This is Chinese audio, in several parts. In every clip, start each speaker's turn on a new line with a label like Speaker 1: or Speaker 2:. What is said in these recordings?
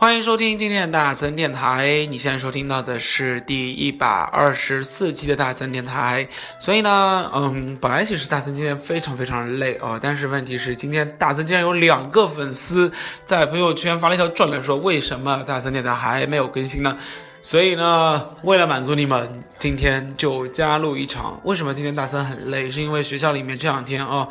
Speaker 1: 欢迎收听今天的大森电台。你现在收听到的是第一百二十四期的大森电台。所以呢，嗯，本来其实大森今天非常非常累哦，但是问题是今天大森竟然有两个粉丝在朋友圈发了一条状态，说为什么大森电台还没有更新呢？所以呢，为了满足你们，今天就加入一场。为什么今天大森很累？是因为学校里面这两天啊。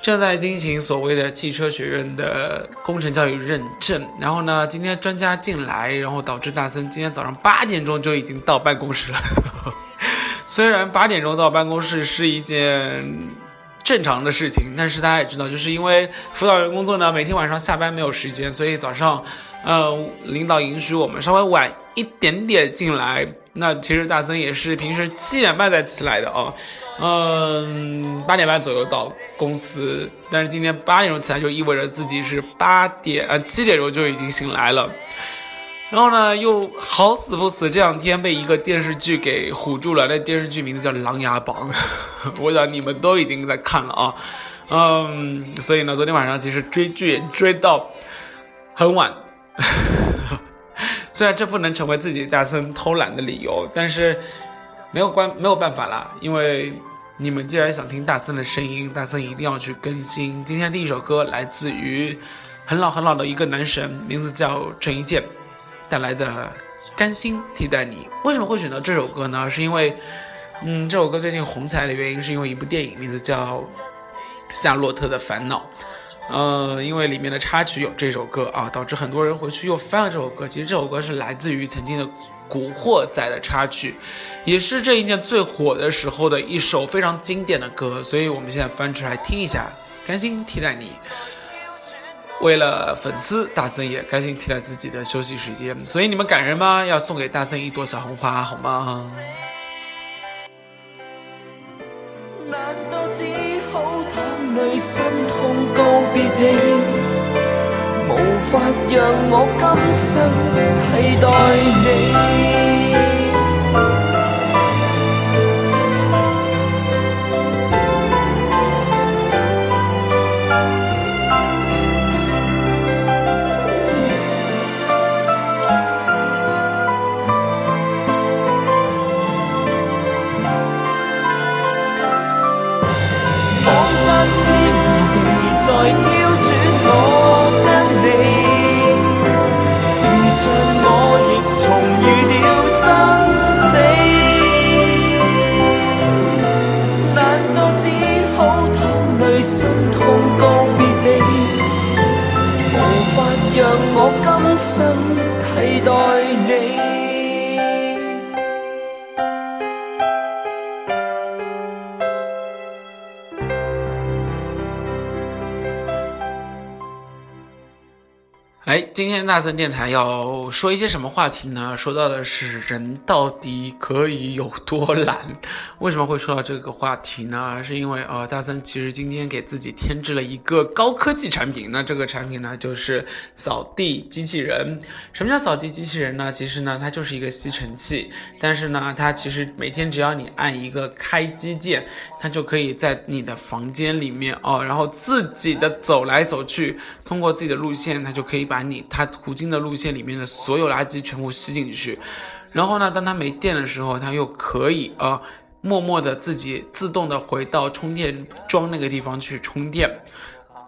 Speaker 1: 正在进行所谓的汽车学院的工程教育认证，然后呢，今天专家进来，然后导致大森今天早上八点钟就已经到办公室了。虽然八点钟到办公室是一件正常的事情，但是大家也知道，就是因为辅导员工作呢，每天晚上下班没有时间，所以早上，呃，领导允许我们稍微晚一点点进来。那其实大森也是平时七点半才起来的哦，嗯，八点半左右到。公司，但是今天八点钟起来就意味着自己是八点呃七点钟就已经醒来了，然后呢又好死不死这两天被一个电视剧给唬住了，那电视剧名字叫《琅琊榜》，我想你们都已经在看了啊，嗯，所以呢昨天晚上其实追剧追到很晚，虽然这不能成为自己大森偷懒的理由，但是没有关没有办法啦，因为。你们既然想听大森的声音，大森一定要去更新。今天第一首歌来自于很老很老的一个男神，名字叫陈一健，带来的《甘心替代你》。为什么会选择这首歌呢？是因为，嗯，这首歌最近红起来的原因是因为一部电影，名字叫《夏洛特的烦恼》。呃，因为里面的插曲有这首歌啊，导致很多人回去又翻了这首歌。其实这首歌是来自于曾经的。古惑仔的插曲，也是这一件最火的时候的一首非常经典的歌，所以我们现在翻出来听一下。甘心替代你，为了粉丝，大森也甘心替代自己的休息时间。所以你们感人吗？要送给大森一朵小红花，好吗？难道只好淌泪心痛告别你？无法让我今生替代你。
Speaker 2: 我亦重遇了生死，难道只好淌泪心痛告别你？无法让我今生替代你。
Speaker 1: 哎。今天大森电台要说一些什么话题呢？说到的是人到底可以有多懒？为什么会说到这个话题呢？是因为呃，大森其实今天给自己添置了一个高科技产品。那这个产品呢，就是扫地机器人。什么叫扫地机器人呢？其实呢，它就是一个吸尘器，但是呢，它其实每天只要你按一个开机键，它就可以在你的房间里面哦，然后自己的走来走去，通过自己的路线，它就可以把你它途经的路线里面的所有垃圾全部吸进去，然后呢，当它没电的时候，它又可以啊默默的自己自动的回到充电桩那个地方去充电，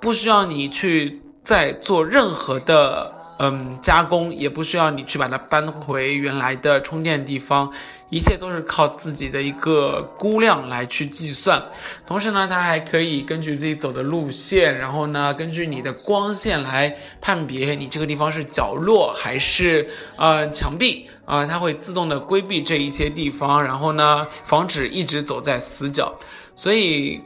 Speaker 1: 不需要你去再做任何的嗯加工，也不需要你去把它搬回原来的充电地方。一切都是靠自己的一个估量来去计算，同时呢，它还可以根据自己走的路线，然后呢，根据你的光线来判别你这个地方是角落还是呃墙壁啊，它会自动的规避这一些地方，然后呢，防止一直走在死角。所以，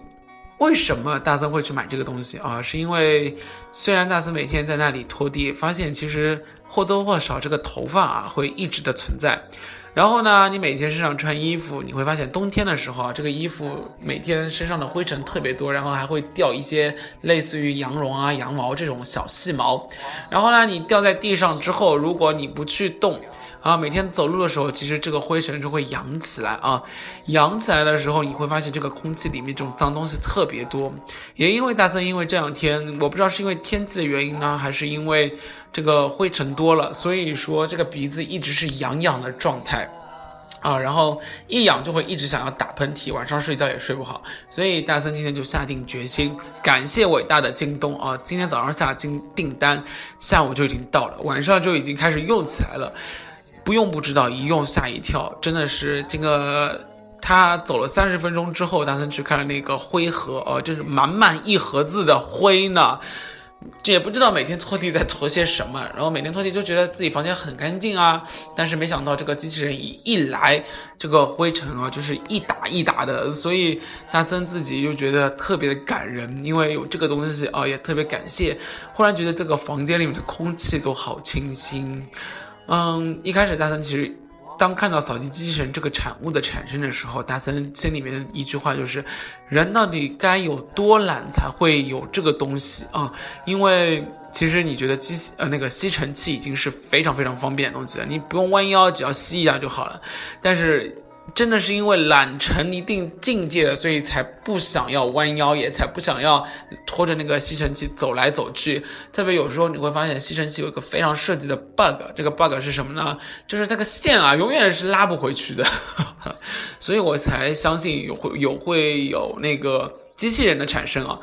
Speaker 1: 为什么大森会去买这个东西啊？是因为虽然大森每天在那里拖地，发现其实或多或少这个头发啊会一直的存在。然后呢，你每天身上穿衣服，你会发现冬天的时候啊，这个衣服每天身上的灰尘特别多，然后还会掉一些类似于羊绒啊、羊毛这种小细毛。然后呢，你掉在地上之后，如果你不去动，啊，每天走路的时候，其实这个灰尘就会扬起来啊，扬起来的时候，你会发现这个空气里面这种脏东西特别多。也因为大森，因为这两天我不知道是因为天气的原因呢，还是因为这个灰尘多了，所以说这个鼻子一直是痒痒的状态。啊，然后一痒就会一直想要打喷嚏，晚上睡觉也睡不好，所以大森今天就下定决心，感谢伟大的京东啊，今天早上下订订单，下午就已经到了，晚上就已经开始用起来了，不用不知道，一用吓一跳，真的是这个，他走了三十分钟之后，大森去看了那个灰盒，哦，就是满满一盒子的灰呢。这也不知道每天拖地在拖些什么，然后每天拖地就觉得自己房间很干净啊，但是没想到这个机器人一一来，这个灰尘啊就是一打一打的，所以大森自己就觉得特别的感人，因为有这个东西啊，也特别感谢。忽然觉得这个房间里面的空气都好清新，嗯，一开始大森其实。当看到扫地机器人这个产物的产生的时候，大森心里面一句话就是：人到底该有多懒才会有这个东西啊？因为其实你觉得机呃那个吸尘器已经是非常非常方便的东西了，你不用弯腰，只要吸一下就好了。但是。真的是因为懒成一定境界了，所以才不想要弯腰，也才不想要拖着那个吸尘器走来走去。特别有时候你会发现，吸尘器有一个非常设计的 bug，这个 bug 是什么呢？就是那个线啊，永远是拉不回去的。所以我才相信有会有会有那个机器人的产生啊。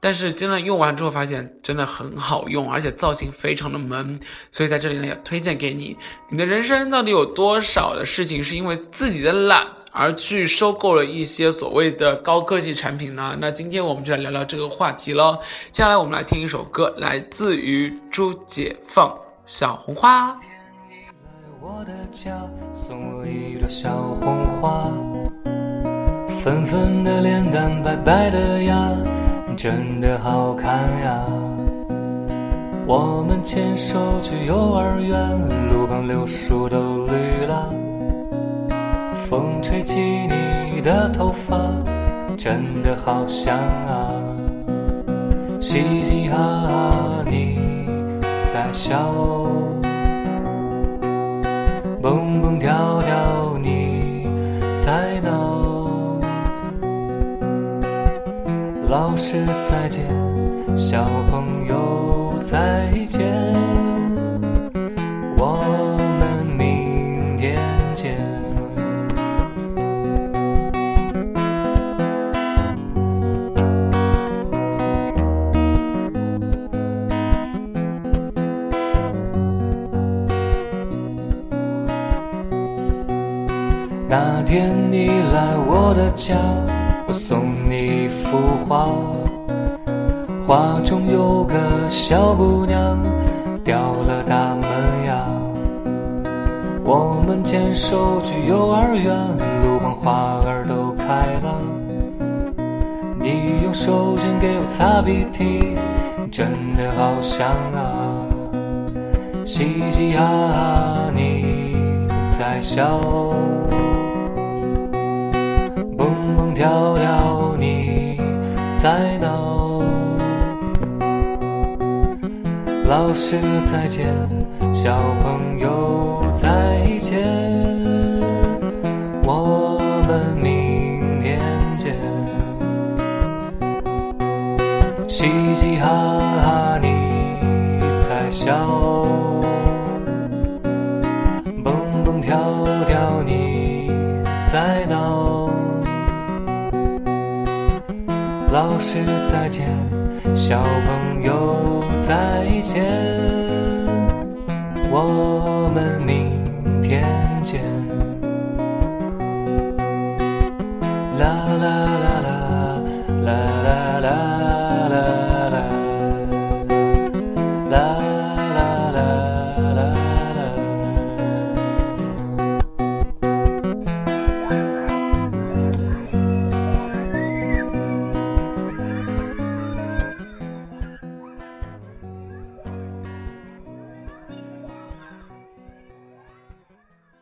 Speaker 1: 但是真的用完之后发现真的很好用，而且造型非常的萌，所以在这里呢也推荐给你。你的人生到底有多少的事情是因为自己的懒而去收购了一些所谓的高科技产品呢？那今天我们就来聊聊这个话题喽。接下来我们来听一首歌，来自于朱解放《小红花》。粉粉的脸蛋，白白的牙。真的好看呀！我们牵手去幼儿园，路旁柳树都绿了。风吹起你的头发，真的好香啊！嘻嘻哈哈你在笑，蹦蹦跳跳你老师再见，小朋友再见，我们明天见。那天你来我的家。我送幅画，画中有个小姑娘掉了大门牙。我们牵手去幼儿园，路旁花儿都开了。你用手绢给我擦鼻涕，真的好香啊！嘻嘻哈哈你在笑。蹦蹦跳跳，老师再见，小朋友再见，我们明天见。嘻嘻哈哈，你在笑。蹦蹦跳跳，你在闹。老师再见，小朋友再见，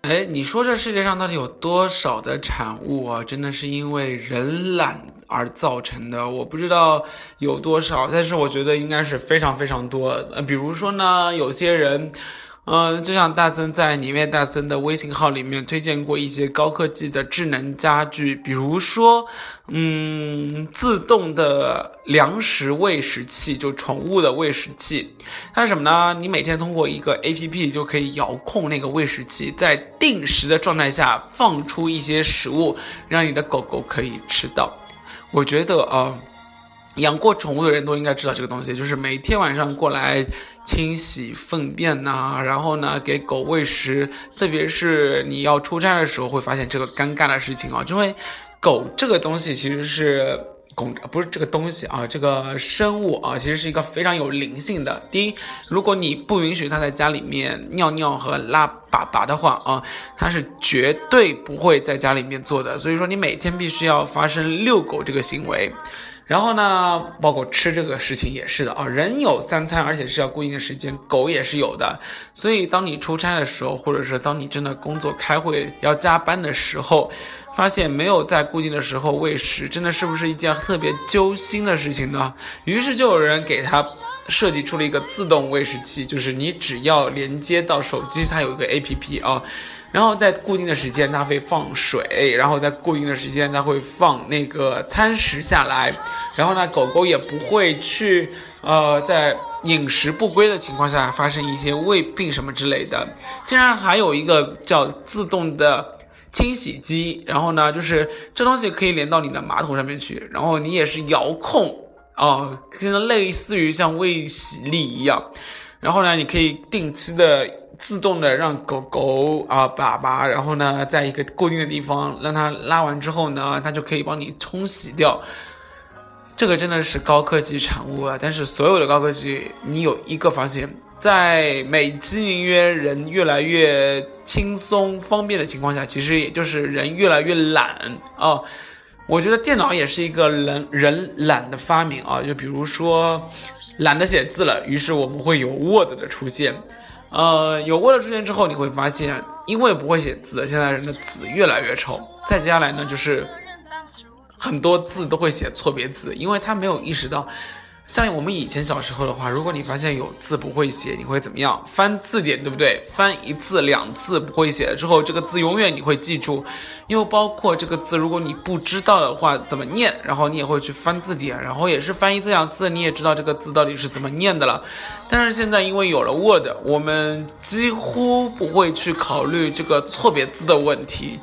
Speaker 1: 哎，你说这世界上到底有多少的产物啊？真的是因为人懒而造成的。我不知道有多少，但是我觉得应该是非常非常多。呃，比如说呢，有些人，嗯，就像大森在里面大森的微信号里面推荐过一些高科技的智能家居，比如说，嗯，自动的粮食喂食器，就宠物的喂食器。它是什么呢？你每天通过一个 A P P 就可以遥控那个喂食器，在定时的状态下放出一些食物，让你的狗狗可以吃到。我觉得啊。养过宠物的人都应该知道这个东西，就是每天晚上过来清洗粪便呐，然后呢给狗喂食。特别是你要出差的时候，会发现这个尴尬的事情啊，因为狗这个东西其实是公，不是这个东西啊，这个生物啊，其实是一个非常有灵性的。第一，如果你不允许它在家里面尿尿和拉粑粑的话啊，它是绝对不会在家里面做的。所以说，你每天必须要发生遛狗这个行为。然后呢，包括吃这个事情也是的啊，人有三餐，而且是要固定的时间，狗也是有的。所以当你出差的时候，或者是当你真的工作开会要加班的时候，发现没有在固定的时候喂食，真的是不是一件特别揪心的事情呢？于是就有人给他设计出了一个自动喂食器，就是你只要连接到手机，它有一个 APP 啊。然后在固定的时间，它会放水，然后在固定的时间，它会放那个餐食下来，然后呢，狗狗也不会去，呃，在饮食不规的情况下发生一些胃病什么之类的。竟然还有一个叫自动的清洗机，然后呢，就是这东西可以连到你的马桶上面去，然后你也是遥控，啊，跟类似于像卫洗力一样，然后呢，你可以定期的。自动的让狗狗啊粑粑，然后呢，在一个固定的地方让它拉完之后呢，它就可以帮你冲洗掉。这个真的是高科技产物啊！但是所有的高科技，你有一个发现，在美其名曰人越来越轻松方便的情况下，其实也就是人越来越懒啊。我觉得电脑也是一个人人懒的发明啊。就比如说懒得写字了，于是我们会有 Word 的出现。呃，有 Word 出现之后，你会发现，因为不会写字，现在人的字越来越丑。再接下来呢，就是很多字都会写错别字，因为他没有意识到。像我们以前小时候的话，如果你发现有字不会写，你会怎么样？翻字典，对不对？翻一次、两次不会写了之后，这个字永远你会记住。又包括这个字，如果你不知道的话怎么念，然后你也会去翻字典，然后也是翻一次两次，你也知道这个字到底是怎么念的了。但是现在因为有了 Word，我们几乎不会去考虑这个错别字的问题。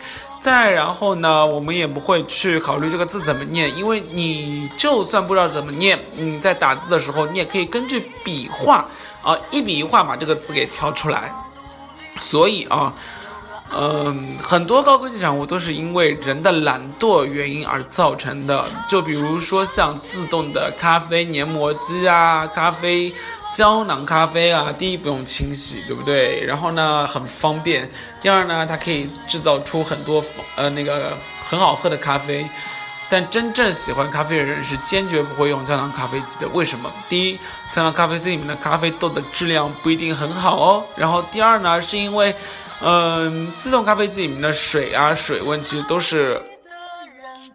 Speaker 1: 再然后呢，我们也不会去考虑这个字怎么念，因为你就算不知道怎么念，你在打字的时候，你也可以根据笔画啊，一笔一画把这个字给挑出来。所以啊，嗯，很多高科技产物都是因为人的懒惰原因而造成的。就比如说像自动的咖啡研磨机啊，咖啡。胶囊咖啡啊，第一不用清洗，对不对？然后呢，很方便。第二呢，它可以制造出很多呃那个很好喝的咖啡。但真正喜欢咖啡的人是坚决不会用胶囊咖啡机的。为什么？第一，胶囊咖啡机里面的咖啡豆的质量不一定很好哦。然后第二呢，是因为，嗯，自动咖啡机里面的水啊、水温其实都是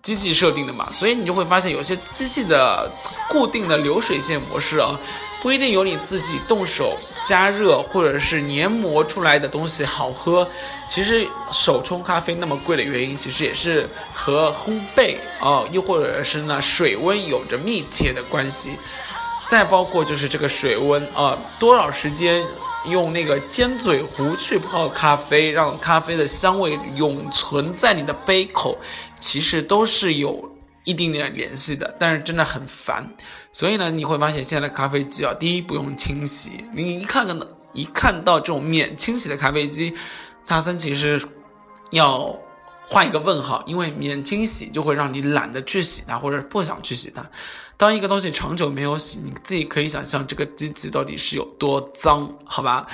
Speaker 1: 机器设定的嘛，所以你就会发现有些机器的固定的流水线模式啊。不一定有你自己动手加热或者是研磨出来的东西好喝。其实手冲咖啡那么贵的原因，其实也是和烘焙啊，又或者是呢水温有着密切的关系。再包括就是这个水温啊，多少时间用那个尖嘴壶去泡咖啡，让咖啡的香味永存在你的杯口，其实都是有。一定点联系的，但是真的很烦，所以呢，你会发现现在的咖啡机啊，第一不用清洗，你一看到一看到这种免清洗的咖啡机，大森其实要画一个问号，因为免清洗就会让你懒得去洗它，或者不想去洗它。当一个东西长久没有洗，你自己可以想象这个机器到底是有多脏，好吧？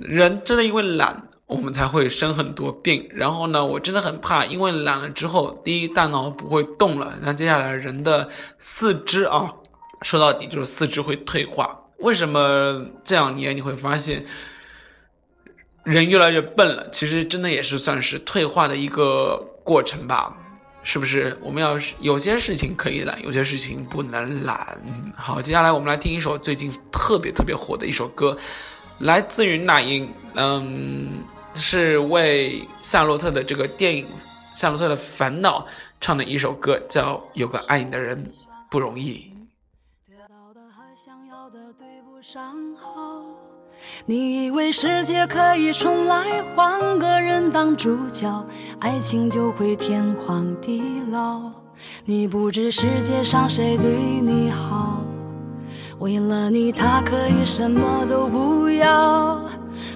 Speaker 1: 人真的因为懒。我们才会生很多病，然后呢，我真的很怕，因为懒了之后，第一大脑不会动了，那接下来人的四肢啊，说到底就是四肢会退化。为什么这两年你会发现人越来越笨了？其实真的也是算是退化的一个过程吧，是不是？我们要有些事情可以懒，有些事情不能懒。好，接下来我们来听一首最近特别特别火的一首歌。来自于那英，嗯，是为夏洛特的这个电影《夏洛特的烦恼》唱的一首歌，叫《有个爱你的人不容易》。
Speaker 3: 你以为世界可以重来，换个人当主角，爱情就会天荒地老。你不知世界上谁对你好，为了你他可以什么都不要。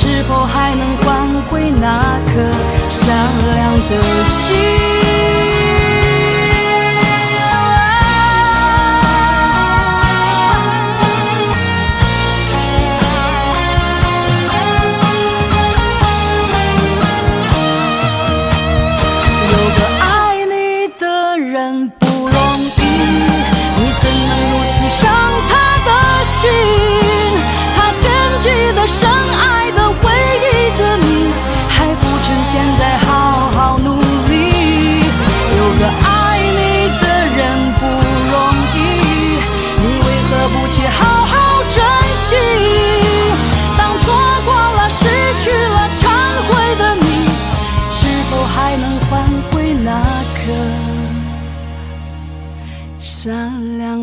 Speaker 3: 是否还能换回那颗善良的心？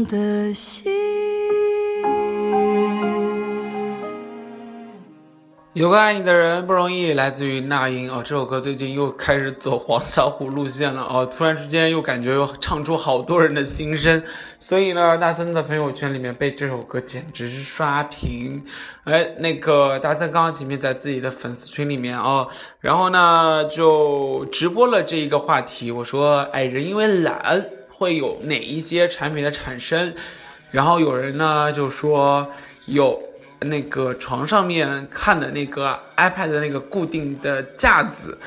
Speaker 3: 的心。
Speaker 1: 有个爱你的人不容易，来自于那英哦。这首歌最近又开始走黄小琥路线了哦。突然之间又感觉又唱出好多人的心声，所以呢，大森的朋友圈里面被这首歌简直是刷屏。哎，那个大森刚刚前面在自己的粉丝群里面哦，然后呢就直播了这一个话题。我说，哎，人因为懒。会有哪一些产品的产生？然后有人呢就说有那个床上面看的那个 iPad 的那个固定的架子，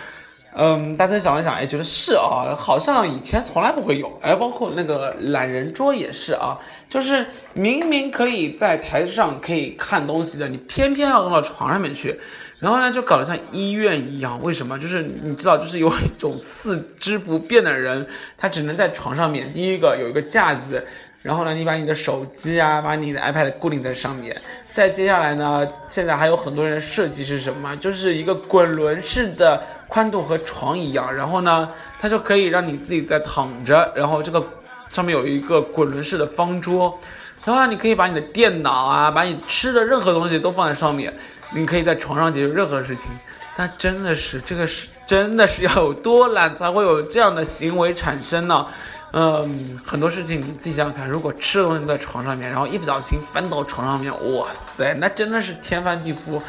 Speaker 1: 嗯，大家想了想，哎，觉得是啊，好像以前从来不会有，哎，包括那个懒人桌也是啊，就是明明可以在台子上可以看东西的，你偏偏要弄到床上面去。然后呢，就搞得像医院一样。为什么？就是你知道，就是有一种四肢不便的人，他只能在床上面。第一个有一个架子，然后呢，你把你的手机啊，把你的 iPad 固定在上面。再接下来呢，现在还有很多人设计是什么？就是一个滚轮式的宽度和床一样，然后呢，它就可以让你自己在躺着，然后这个上面有一个滚轮式的方桌，然后呢，你可以把你的电脑啊，把你吃的任何东西都放在上面，你可以在床上解决任何事情。但真的是这个是真的是要有多懒才会有这样的行为产生呢？嗯，很多事情你自己想想看，如果吃的东西在床上面，然后一不小心翻到床上面，哇塞，那真的是天翻地覆。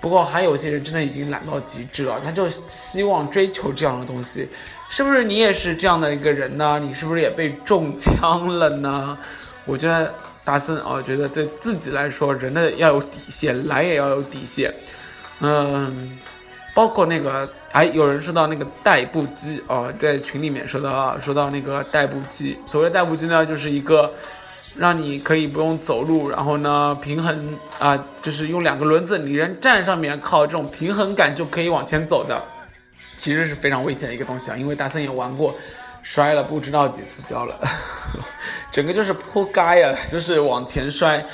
Speaker 1: 不过还有些人真的已经懒到极致了，他就希望追求这样的东西，是不是你也是这样的一个人呢？你是不是也被中枪了呢？我觉得大森啊，觉得对自己来说，人的要有底线，懒也要有底线。嗯，包括那个，哎，有人说到那个代步机啊，在群里面说到，说到那个代步机，所谓代步机呢，就是一个。让你可以不用走路，然后呢，平衡啊，就是用两个轮子，你人站上面，靠这种平衡感就可以往前走的，其实是非常危险的一个东西啊。因为大森也玩过，摔了不知道几次跤了，整个就是扑街啊，就是往前摔。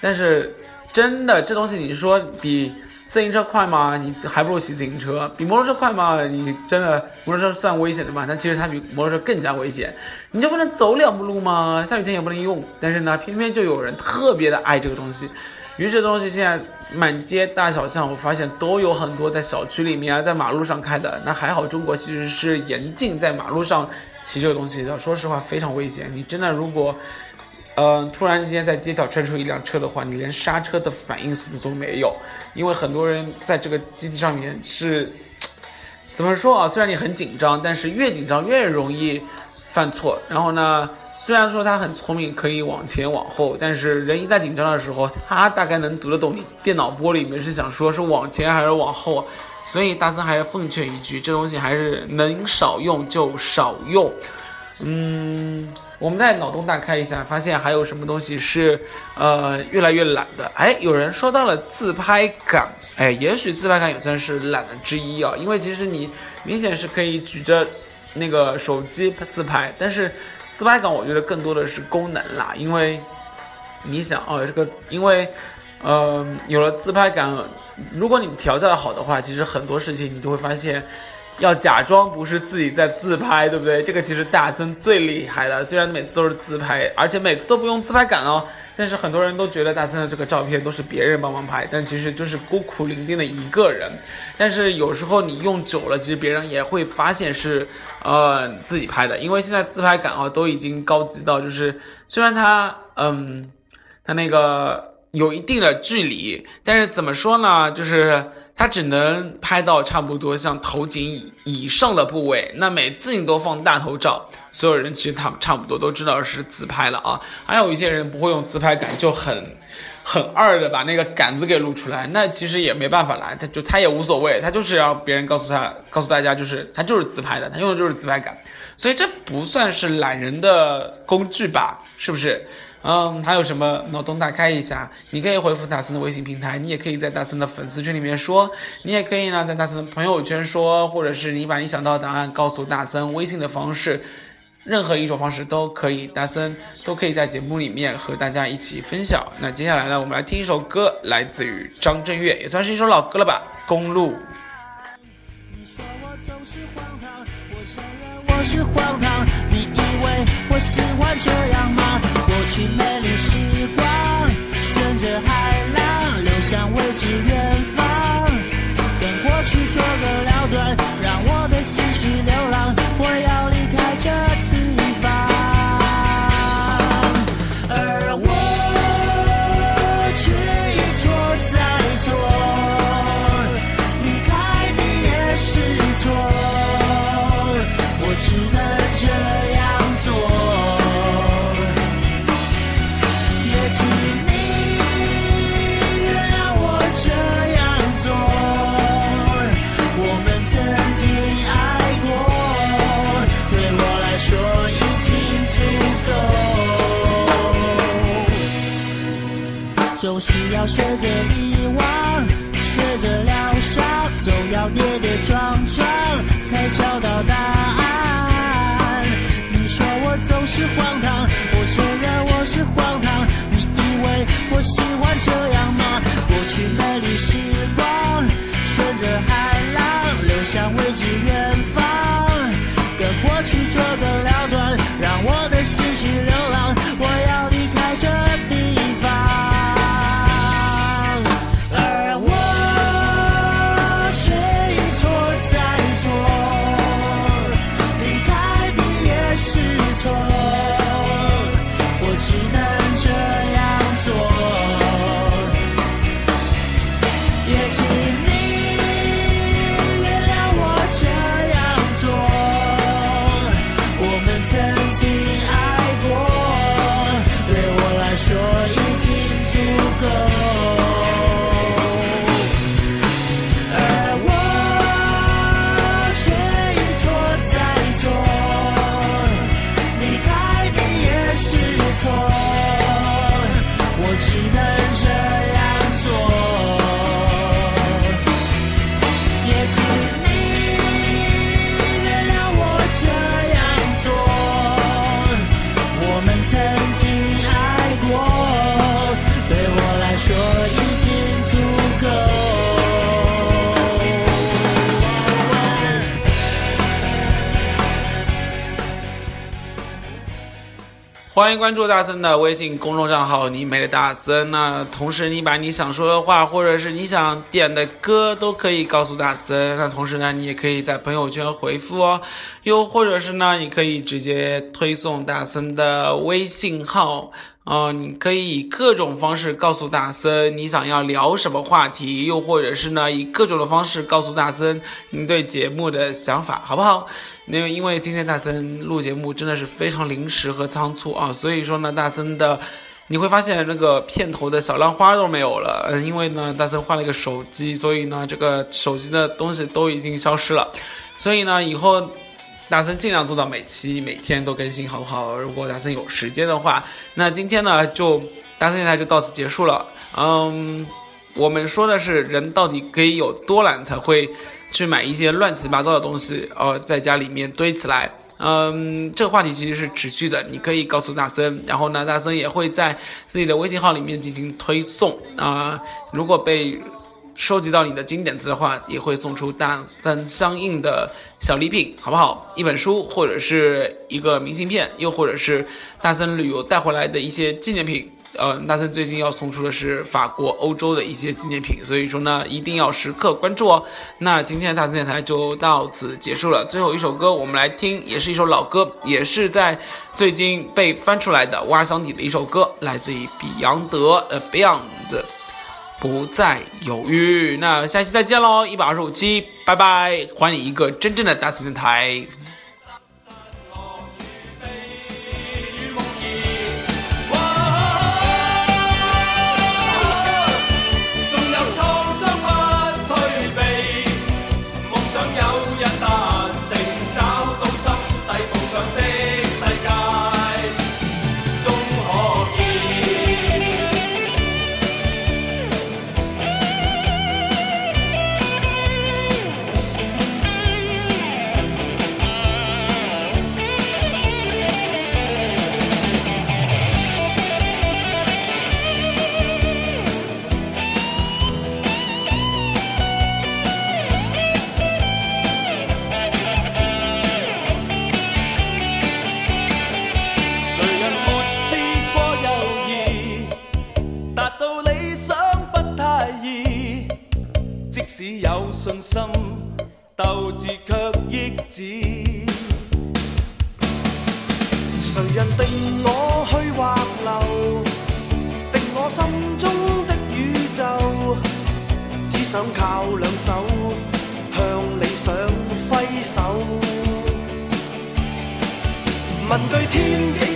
Speaker 1: 但是真的，这东西你说比。自行车快吗？你还不如骑自行车。比摩托车快吗？你真的摩托车算危险的吗？但其实它比摩托车更加危险。你就不能走两步路吗？下雨天也不能用。但是呢，偏偏就有人特别的爱这个东西。于是东西现在满街大小巷，我发现都有很多在小区里面啊，在马路上开的。那还好，中国其实是严禁在马路上骑这个东西的。说实话，非常危险。你真的如果。嗯，突然之间在街角窜出一辆车的话，你连刹车的反应速度都没有，因为很多人在这个机器上面是，怎么说啊？虽然你很紧张，但是越紧张越容易犯错。然后呢，虽然说他很聪明，可以往前往后，但是人一旦紧张的时候，他大概能读得懂你电脑玻璃里面是想说是往前还是往后。所以大森还是奉劝一句，这东西还是能少用就少用。嗯。我们再脑洞大开一下，发现还有什么东西是，呃，越来越懒的。哎，有人说到了自拍杆，哎，也许自拍杆也算是懒的之一啊。因为其实你明显是可以举着那个手机自拍，但是自拍杆我觉得更多的是功能啦。因为你想哦，这个因为，呃，有了自拍杆，如果你调教的好的话，其实很多事情你都会发现。要假装不是自己在自拍，对不对？这个其实大森最厉害的，虽然每次都是自拍，而且每次都不用自拍杆哦，但是很多人都觉得大森的这个照片都是别人帮忙拍，但其实就是孤苦伶仃的一个人。但是有时候你用久了，其实别人也会发现是呃自己拍的，因为现在自拍杆啊都已经高级到就是，虽然它嗯它那个有一定的距离，但是怎么说呢，就是。它只能拍到差不多像头颈以以上的部位，那每次你都放大头照，所有人其实他差不多都知道是自拍了啊。还有一些人不会用自拍杆，就很很二的把那个杆子给露出来，那其实也没办法啦，他就他也无所谓，他就是要别人告诉他告诉大家就是他就是自拍的，他用的就是自拍杆，所以这不算是懒人的工具吧？是不是？嗯，还有什么脑洞大开一下？你可以回复大森的微信平台，你也可以在大森的粉丝群里面说，你也可以呢在大森的朋友圈说，或者是你把你想到的答案告诉大森，微信的方式，任何一种方式都可以，大森都可以在节目里面和大家一起分享。那接下来呢，我们来听一首歌，来自于张震岳，也算是一首老歌了吧，《公路》。是荒唐，你以为我喜欢这样吗？过去美丽时光，顺着海浪流向未知远方，跟过去做个了断，让我的心去流浪。我要总是要学着遗忘，学着疗伤，总要跌跌撞撞才找到答案。你说我总是荒唐，我承认我是荒唐。你以为我喜欢这样吗？过去美丽时光，顺着海浪流向
Speaker 4: 未知远方。跟过去做个了断，让我的思绪流浪。
Speaker 1: 欢迎关注大森的微信公众账号“你美的大森”。那同时，你把你想说的话，或者是你想点的歌，都可以告诉大森。那同时呢，你也可以在朋友圈回复哦。又或者是呢，你可以直接推送大森的微信号。哦，你可以以各种方式告诉大森你想要聊什么话题，又或者是呢，以各种的方式告诉大森你对节目的想法，好不好？那因为今天大森录节目真的是非常临时和仓促啊，所以说呢，大森的你会发现那个片头的小浪花都没有了，嗯，因为呢，大森换了一个手机，所以呢，这个手机的东西都已经消失了，所以呢，以后。大森尽量做到每期每天都更新，好不好？如果大森有时间的话，那今天呢，就大森电台就到此结束了。嗯，我们说的是人到底可以有多懒才会去买一些乱七八糟的东西，呃，在家里面堆起来。嗯，这个话题其实是持续的，你可以告诉大森，然后呢，大森也会在自己的微信号里面进行推送啊。如果被收集到你的经典字的话，也会送出大森相应的小礼品，好不好？一本书，或者是一个明信片，又或者是大森旅游带回来的一些纪念品。呃，大森最近要送出的是法国、欧洲的一些纪念品，所以说呢，一定要时刻关注哦。那今天的大森电台就到此结束了。最后一首歌，我们来听，也是一首老歌，也是在最近被翻出来的挖箱底的一首歌，来自于比扬德，呃，Beyond。不再犹豫，那下期再见喽！一百二十五期，拜拜！还你一个真正的大森电台。
Speaker 2: 即使有信心，斗志却抑止。谁人定我去或留？定我心中的宇宙。只想靠两手向理想挥手。问句天几